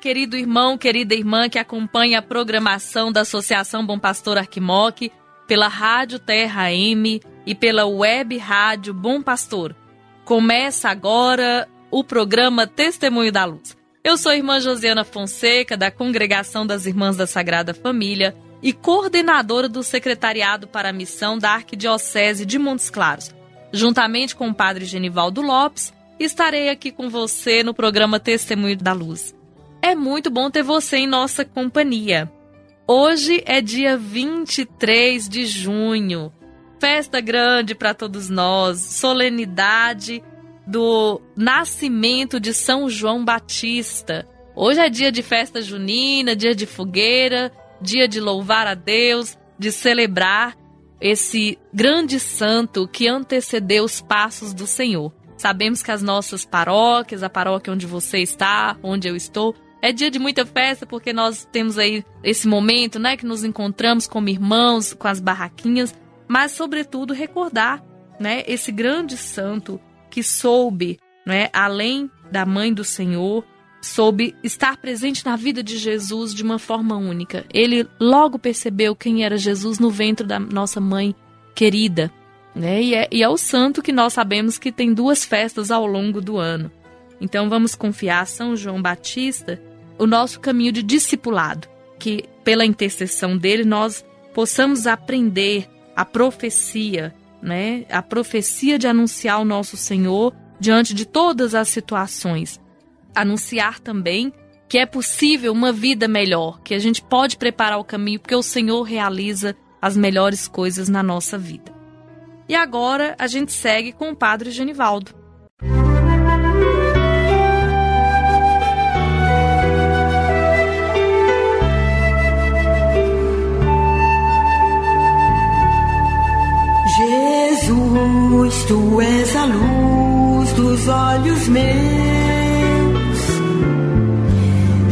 Querido irmão, querida irmã que acompanha a programação da Associação Bom Pastor Arquimoc pela Rádio Terra M e pela Web Rádio Bom Pastor. Começa agora o programa Testemunho da Luz. Eu sou a irmã Josiana Fonseca, da Congregação das Irmãs da Sagrada Família e coordenadora do Secretariado para a Missão da Arquidiocese de Montes Claros. Juntamente com o Padre Genivaldo Lopes, estarei aqui com você no programa Testemunho da Luz. É muito bom ter você em nossa companhia. Hoje é dia 23 de junho, festa grande para todos nós, solenidade do nascimento de São João Batista. Hoje é dia de festa junina, dia de fogueira, dia de louvar a Deus, de celebrar esse grande santo que antecedeu os passos do Senhor. Sabemos que as nossas paróquias, a paróquia onde você está, onde eu estou, é dia de muita festa porque nós temos aí esse momento, né, que nos encontramos como irmãos, com as barraquinhas, mas sobretudo recordar, né, esse grande santo que soube, né, além da mãe do Senhor, soube estar presente na vida de Jesus de uma forma única. Ele logo percebeu quem era Jesus no ventre da nossa mãe querida, né? E é, e é o santo que nós sabemos que tem duas festas ao longo do ano. Então vamos confiar São João Batista o nosso caminho de discipulado, que pela intercessão dele nós possamos aprender a profecia, né? A profecia de anunciar o nosso Senhor diante de todas as situações. Anunciar também que é possível uma vida melhor, que a gente pode preparar o caminho porque o Senhor realiza as melhores coisas na nossa vida. E agora a gente segue com o Padre Genivaldo. Tu és a luz dos olhos meus.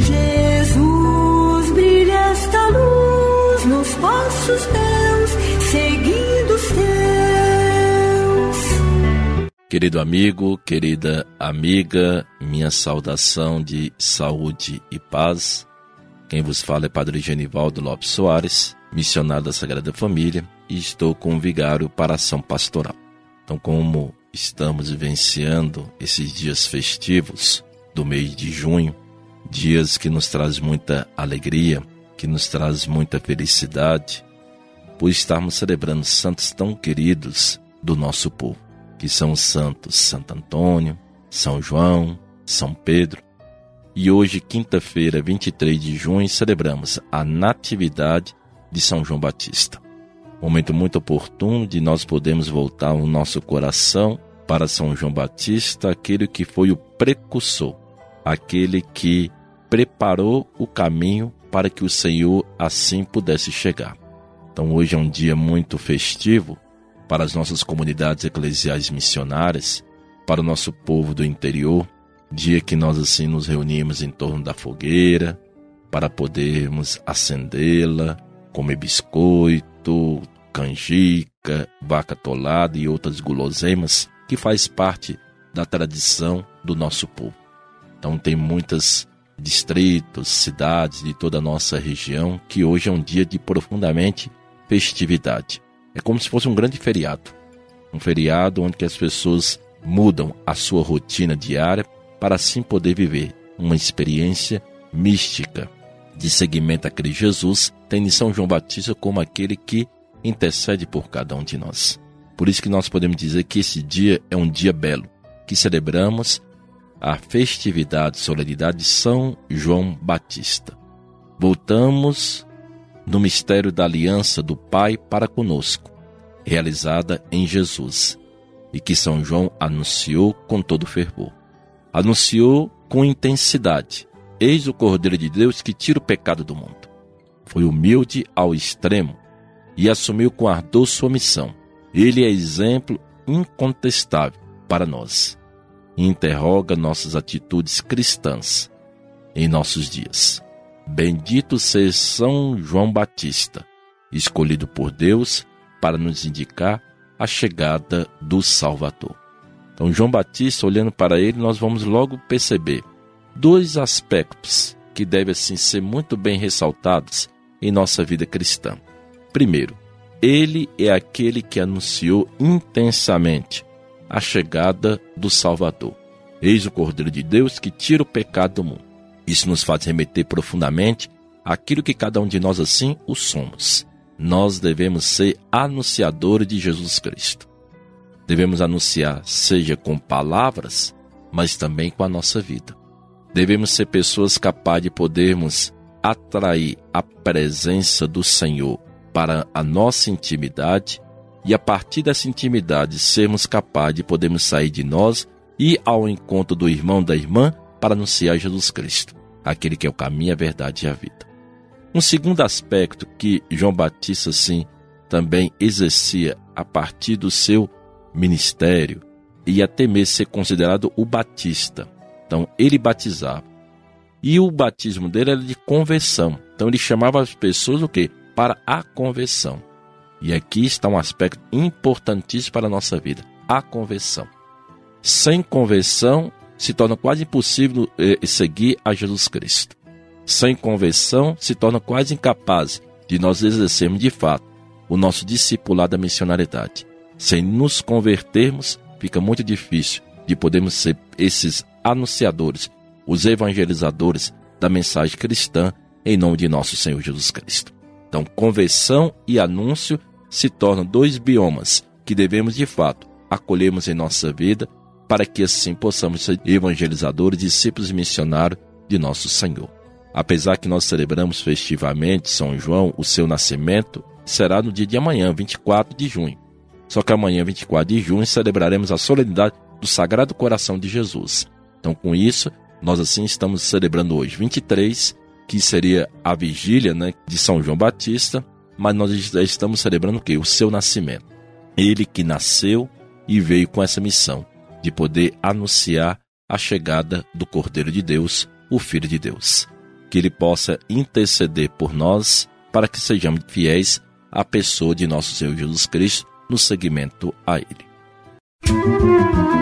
Jesus, brilha esta luz nos passos teus, seguindo os teus. Querido amigo, querida amiga, minha saudação de saúde e paz. Quem vos fala é Padre Genivaldo Lopes Soares, missionário da Sagrada Família, e estou com o vigário para ação pastoral. Então, como estamos vivenciando esses dias festivos do mês de junho, dias que nos traz muita alegria, que nos traz muita felicidade, por estarmos celebrando santos tão queridos do nosso povo, que são os santos Santo Antônio, São João, São Pedro. E hoje, quinta-feira, 23 de junho, celebramos a Natividade de São João Batista. Momento muito oportuno de nós podermos voltar o nosso coração para São João Batista, aquele que foi o precursor, aquele que preparou o caminho para que o Senhor assim pudesse chegar. Então hoje é um dia muito festivo para as nossas comunidades eclesiais missionárias, para o nosso povo do interior, dia que nós assim nos reunimos em torno da fogueira para podermos acendê-la, comer biscoito, canjica, vaca tolada e outras guloseimas que faz parte da tradição do nosso povo. Então tem muitos distritos, cidades de toda a nossa região que hoje é um dia de profundamente festividade. É como se fosse um grande feriado. Um feriado onde as pessoas mudam a sua rotina diária para assim poder viver uma experiência mística de seguimento a Cristo Jesus, tendo São João Batista como aquele que intercede por cada um de nós. Por isso que nós podemos dizer que esse dia é um dia belo, que celebramos a festividade, solenidade de São João Batista. Voltamos no mistério da aliança do Pai para conosco, realizada em Jesus, e que São João anunciou com todo fervor. Anunciou com intensidade: Eis o Cordeiro de Deus que tira o pecado do mundo. Foi humilde ao extremo e assumiu com ardor sua missão. Ele é exemplo incontestável para nós interroga nossas atitudes cristãs em nossos dias. Bendito seja São João Batista, escolhido por Deus para nos indicar a chegada do Salvador. Então, João Batista, olhando para ele, nós vamos logo perceber dois aspectos que devem assim ser muito bem ressaltados em nossa vida cristã. Primeiro, ele é aquele que anunciou intensamente a chegada do Salvador. Eis o Cordeiro de Deus que tira o pecado do mundo. Isso nos faz remeter profundamente àquilo que cada um de nós assim o somos. Nós devemos ser anunciadores de Jesus Cristo. Devemos anunciar, seja com palavras, mas também com a nossa vida. Devemos ser pessoas capazes de podermos atrair a presença do Senhor para a nossa intimidade e a partir dessa intimidade sermos capazes de podermos sair de nós e ao encontro do irmão da irmã para anunciar Jesus Cristo, aquele que é o caminho, a verdade e a vida. Um segundo aspecto que João Batista sim também exercia a partir do seu ministério e até mesmo ser considerado o batista. Então ele batizava. E o batismo dele era de conversão. Então ele chamava as pessoas o quê? Para a conversão. E aqui está um aspecto importantíssimo para a nossa vida: a conversão. Sem conversão, se torna quase impossível eh, seguir a Jesus Cristo. Sem conversão, se torna quase incapaz de nós exercermos de fato o nosso discipulado da missionariedade. Sem nos convertermos, fica muito difícil de podermos ser esses anunciadores, os evangelizadores da mensagem cristã em nome de nosso Senhor Jesus Cristo. Então, conversão e anúncio se tornam dois biomas que devemos de fato acolhermos em nossa vida para que assim possamos ser evangelizadores, discípulos e missionários de nosso Senhor. Apesar que nós celebramos festivamente São João, o seu nascimento será no dia de amanhã, 24 de junho. Só que amanhã, 24 de junho, celebraremos a solenidade do Sagrado Coração de Jesus. Então, com isso, nós assim estamos celebrando hoje 23, que seria a vigília né, de São João Batista, mas nós estamos celebrando o quê? O seu nascimento. Ele que nasceu e veio com essa missão de poder anunciar a chegada do Cordeiro de Deus, o Filho de Deus. Que ele possa interceder por nós para que sejamos fiéis à pessoa de nosso Senhor Jesus Cristo no seguimento a ele. Oremos.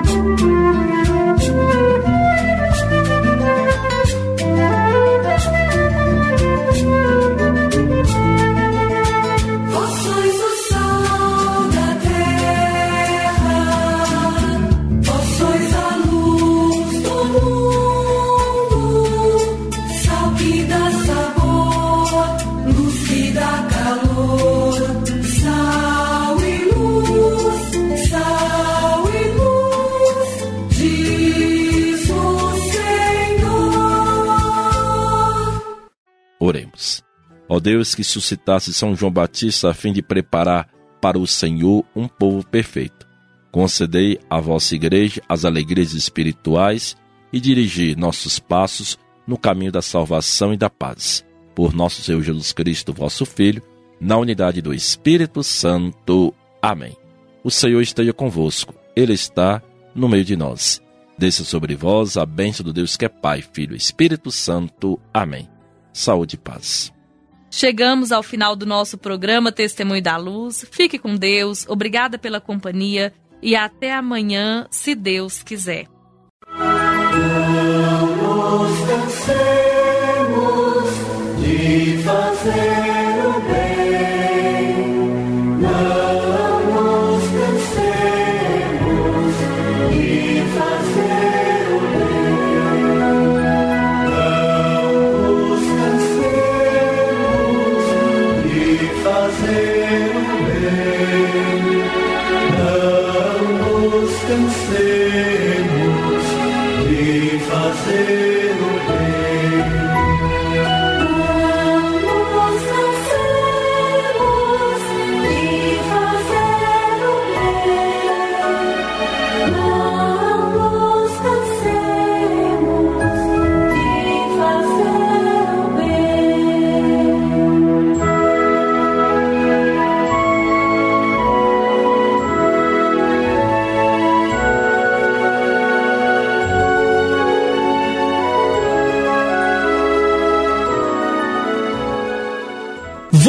Ó Deus que suscitasse São João Batista a fim de preparar para o Senhor um povo perfeito. Concedei à vossa igreja as alegrias espirituais e dirigi nossos passos no caminho da salvação e da paz. Por nosso Senhor Jesus Cristo, vosso Filho, na unidade do Espírito Santo. Amém. O Senhor esteja convosco, Ele está no meio de nós. Desça sobre vós a bênção do Deus que é Pai, Filho e Espírito Santo. Amém saúde e paz. Chegamos ao final do nosso programa Testemunho da Luz. Fique com Deus, obrigada pela companhia e até amanhã, se Deus quiser.